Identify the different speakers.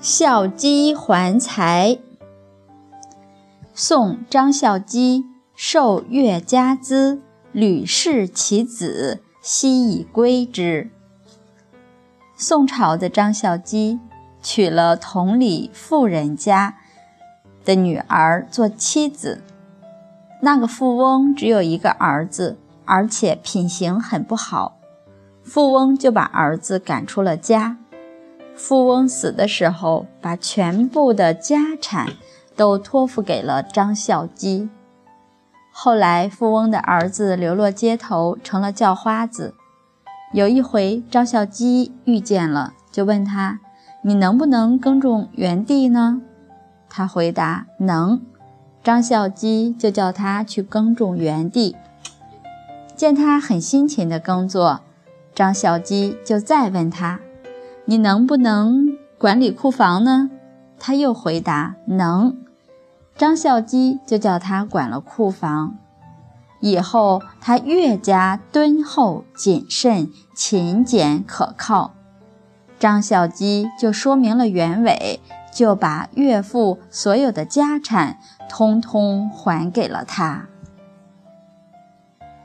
Speaker 1: 孝姬还财。宋张孝基受越家资，吕氏其子，悉以归之。宋朝的张孝基娶了同里富人家的女儿做妻子。那个富翁只有一个儿子，而且品行很不好，富翁就把儿子赶出了家。富翁死的时候，把全部的家产都托付给了张孝基。后来，富翁的儿子流落街头，成了叫花子。有一回，张孝基遇见了，就问他：“你能不能耕种园地呢？”他回答：“能。”张孝基就叫他去耕种园地。见他很辛勤地耕作，张孝基就再问他。你能不能管理库房呢？他又回答能。张孝基就叫他管了库房。以后他越加敦厚谨慎、勤俭可靠。张孝基就说明了原委，就把岳父所有的家产通通还给了他。